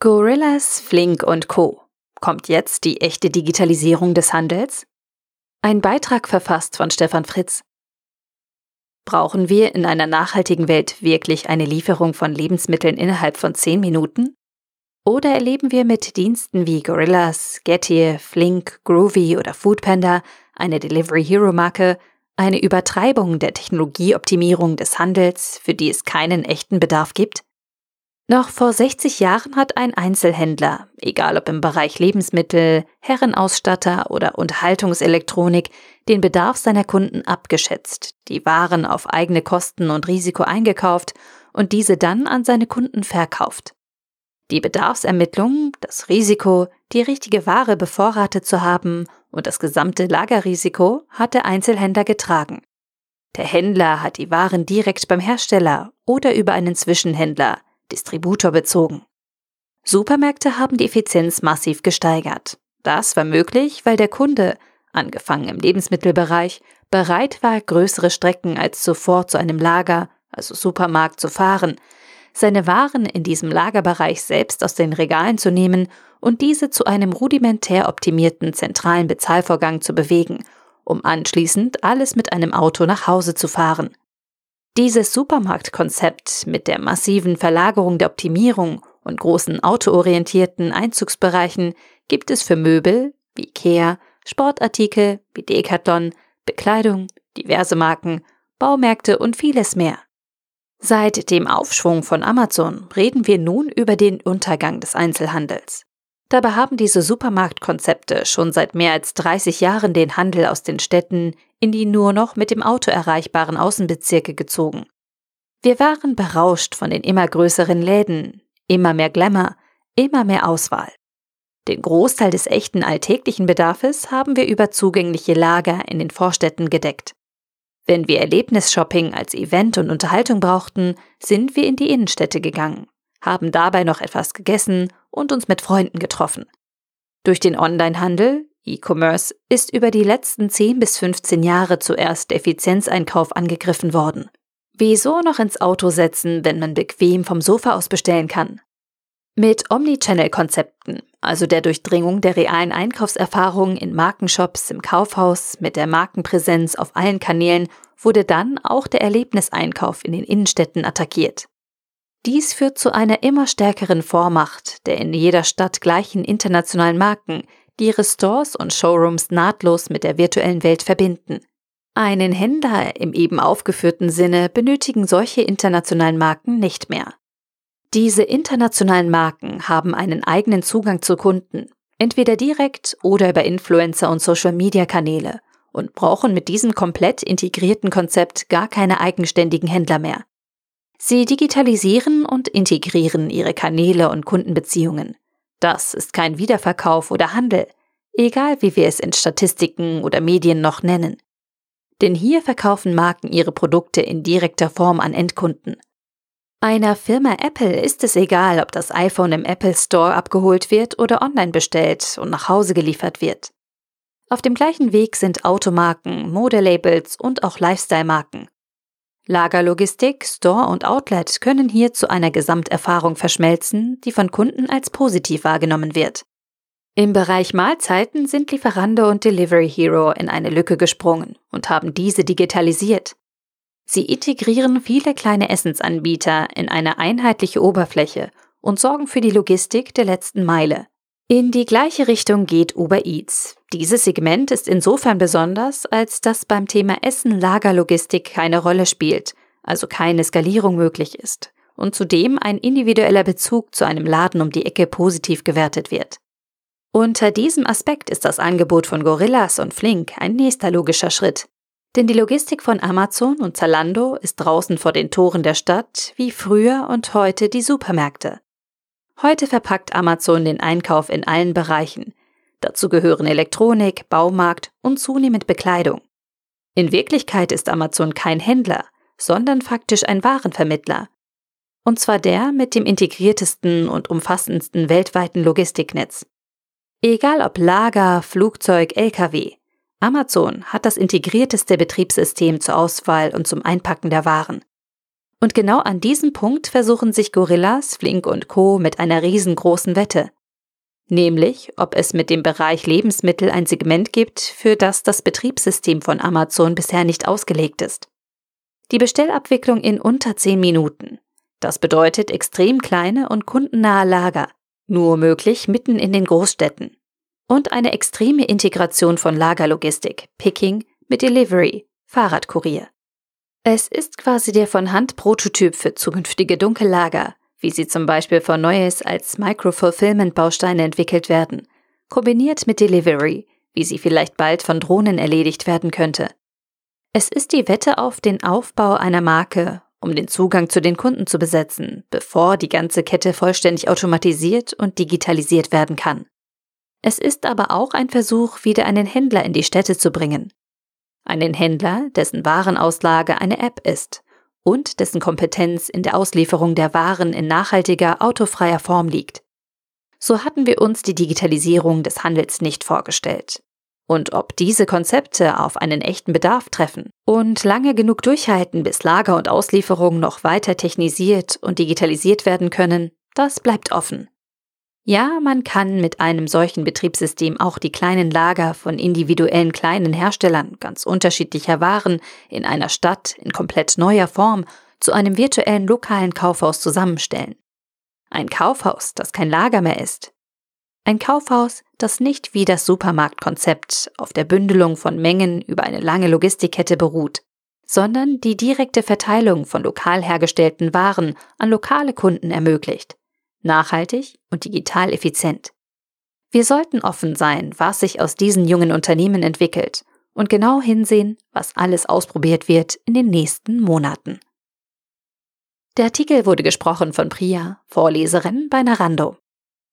Gorillas, Flink und Co. Kommt jetzt die echte Digitalisierung des Handels? Ein Beitrag verfasst von Stefan Fritz. Brauchen wir in einer nachhaltigen Welt wirklich eine Lieferung von Lebensmitteln innerhalb von 10 Minuten? Oder erleben wir mit Diensten wie Gorillas, Getir, Flink, Groovy oder Foodpanda, eine Delivery Hero Marke, eine Übertreibung der Technologieoptimierung des Handels, für die es keinen echten Bedarf gibt? Noch vor 60 Jahren hat ein Einzelhändler, egal ob im Bereich Lebensmittel, Herrenausstatter oder Unterhaltungselektronik, den Bedarf seiner Kunden abgeschätzt, die Waren auf eigene Kosten und Risiko eingekauft und diese dann an seine Kunden verkauft. Die Bedarfsermittlung, das Risiko, die richtige Ware bevorratet zu haben und das gesamte Lagerrisiko hat der Einzelhändler getragen. Der Händler hat die Waren direkt beim Hersteller oder über einen Zwischenhändler, Distributor bezogen. Supermärkte haben die Effizienz massiv gesteigert. Das war möglich, weil der Kunde, angefangen im Lebensmittelbereich, bereit war, größere Strecken als zuvor zu einem Lager, also Supermarkt, zu fahren, seine Waren in diesem Lagerbereich selbst aus den Regalen zu nehmen und diese zu einem rudimentär optimierten zentralen Bezahlvorgang zu bewegen, um anschließend alles mit einem Auto nach Hause zu fahren. Dieses Supermarktkonzept mit der massiven Verlagerung der Optimierung und großen autoorientierten Einzugsbereichen gibt es für Möbel wie Ikea, Sportartikel wie Decathlon, Bekleidung, diverse Marken, Baumärkte und vieles mehr. Seit dem Aufschwung von Amazon reden wir nun über den Untergang des Einzelhandels. Dabei haben diese Supermarktkonzepte schon seit mehr als 30 Jahren den Handel aus den Städten in die nur noch mit dem Auto erreichbaren Außenbezirke gezogen. Wir waren berauscht von den immer größeren Läden, immer mehr Glamour, immer mehr Auswahl. Den Großteil des echten alltäglichen Bedarfes haben wir über zugängliche Lager in den Vorstädten gedeckt. Wenn wir Erlebnisshopping als Event und Unterhaltung brauchten, sind wir in die Innenstädte gegangen, haben dabei noch etwas gegessen und uns mit Freunden getroffen. Durch den Onlinehandel, E-Commerce, ist über die letzten 10 bis 15 Jahre zuerst der Effizienzeinkauf angegriffen worden. Wieso noch ins Auto setzen, wenn man bequem vom Sofa aus bestellen kann? Mit Omnichannel-Konzepten, also der Durchdringung der realen Einkaufserfahrung in Markenshops, im Kaufhaus, mit der Markenpräsenz auf allen Kanälen, wurde dann auch der Erlebniseinkauf in den Innenstädten attackiert. Dies führt zu einer immer stärkeren Vormacht der in jeder Stadt gleichen internationalen Marken, die ihre Stores und Showrooms nahtlos mit der virtuellen Welt verbinden. Einen Händler im eben aufgeführten Sinne benötigen solche internationalen Marken nicht mehr. Diese internationalen Marken haben einen eigenen Zugang zu Kunden, entweder direkt oder über Influencer und Social-Media-Kanäle und brauchen mit diesem komplett integrierten Konzept gar keine eigenständigen Händler mehr. Sie digitalisieren und integrieren ihre Kanäle und Kundenbeziehungen. Das ist kein Wiederverkauf oder Handel, egal wie wir es in Statistiken oder Medien noch nennen. Denn hier verkaufen Marken ihre Produkte in direkter Form an Endkunden. Einer Firma Apple ist es egal, ob das iPhone im Apple Store abgeholt wird oder online bestellt und nach Hause geliefert wird. Auf dem gleichen Weg sind Automarken, Modelabels und auch Lifestyle-Marken. Lagerlogistik, Store und Outlet können hier zu einer Gesamterfahrung verschmelzen, die von Kunden als positiv wahrgenommen wird. Im Bereich Mahlzeiten sind Lieferando und Delivery Hero in eine Lücke gesprungen und haben diese digitalisiert. Sie integrieren viele kleine Essensanbieter in eine einheitliche Oberfläche und sorgen für die Logistik der letzten Meile. In die gleiche Richtung geht Uber Eats. Dieses Segment ist insofern besonders, als dass beim Thema Essen Lagerlogistik keine Rolle spielt, also keine Skalierung möglich ist und zudem ein individueller Bezug zu einem Laden um die Ecke positiv gewertet wird. Unter diesem Aspekt ist das Angebot von Gorillas und Flink ein nächster logischer Schritt. Denn die Logistik von Amazon und Zalando ist draußen vor den Toren der Stadt wie früher und heute die Supermärkte. Heute verpackt Amazon den Einkauf in allen Bereichen. Dazu gehören Elektronik, Baumarkt und zunehmend Bekleidung. In Wirklichkeit ist Amazon kein Händler, sondern faktisch ein Warenvermittler. Und zwar der mit dem integriertesten und umfassendsten weltweiten Logistiknetz. Egal ob Lager, Flugzeug, Lkw, Amazon hat das integrierteste Betriebssystem zur Auswahl und zum Einpacken der Waren. Und genau an diesem Punkt versuchen sich Gorillas, Flink und Co. mit einer riesengroßen Wette. Nämlich, ob es mit dem Bereich Lebensmittel ein Segment gibt, für das das Betriebssystem von Amazon bisher nicht ausgelegt ist. Die Bestellabwicklung in unter 10 Minuten. Das bedeutet extrem kleine und kundennahe Lager, nur möglich mitten in den Großstädten. Und eine extreme Integration von Lagerlogistik, Picking mit Delivery, Fahrradkurier. Es ist quasi der von Hand Prototyp für zukünftige Dunkellager, wie sie zum Beispiel von Neues als Micro-Fulfillment-Bausteine entwickelt werden, kombiniert mit Delivery, wie sie vielleicht bald von Drohnen erledigt werden könnte. Es ist die Wette auf den Aufbau einer Marke, um den Zugang zu den Kunden zu besetzen, bevor die ganze Kette vollständig automatisiert und digitalisiert werden kann. Es ist aber auch ein Versuch, wieder einen Händler in die Städte zu bringen, einen Händler, dessen Warenauslage eine App ist und dessen Kompetenz in der Auslieferung der Waren in nachhaltiger, autofreier Form liegt. So hatten wir uns die Digitalisierung des Handels nicht vorgestellt. Und ob diese Konzepte auf einen echten Bedarf treffen und lange genug durchhalten, bis Lager und Auslieferung noch weiter technisiert und digitalisiert werden können, das bleibt offen. Ja, man kann mit einem solchen Betriebssystem auch die kleinen Lager von individuellen kleinen Herstellern ganz unterschiedlicher Waren in einer Stadt in komplett neuer Form zu einem virtuellen lokalen Kaufhaus zusammenstellen. Ein Kaufhaus, das kein Lager mehr ist. Ein Kaufhaus, das nicht wie das Supermarktkonzept auf der Bündelung von Mengen über eine lange Logistikkette beruht, sondern die direkte Verteilung von lokal hergestellten Waren an lokale Kunden ermöglicht nachhaltig und digital effizient. Wir sollten offen sein, was sich aus diesen jungen Unternehmen entwickelt und genau hinsehen, was alles ausprobiert wird in den nächsten Monaten. Der Artikel wurde gesprochen von Priya, Vorleserin bei Narando.